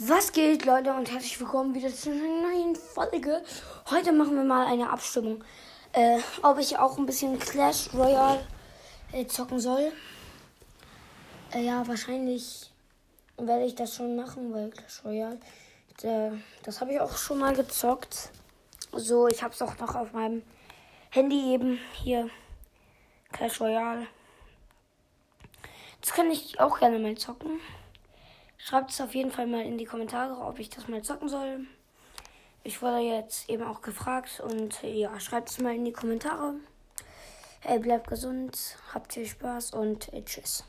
Was geht, Leute, und herzlich willkommen wieder zu einer neuen Folge. Heute machen wir mal eine Abstimmung, äh, ob ich auch ein bisschen Clash Royale äh, zocken soll. Äh, ja, wahrscheinlich werde ich das schon machen, weil Clash Royale, äh, das habe ich auch schon mal gezockt. So, ich habe es auch noch auf meinem Handy eben hier. Clash Royale. Das kann ich auch gerne mal zocken. Schreibt es auf jeden Fall mal in die Kommentare, ob ich das mal zocken soll. Ich wurde jetzt eben auch gefragt und ja, schreibt es mal in die Kommentare. Hey, bleibt gesund, habt viel Spaß und äh, tschüss.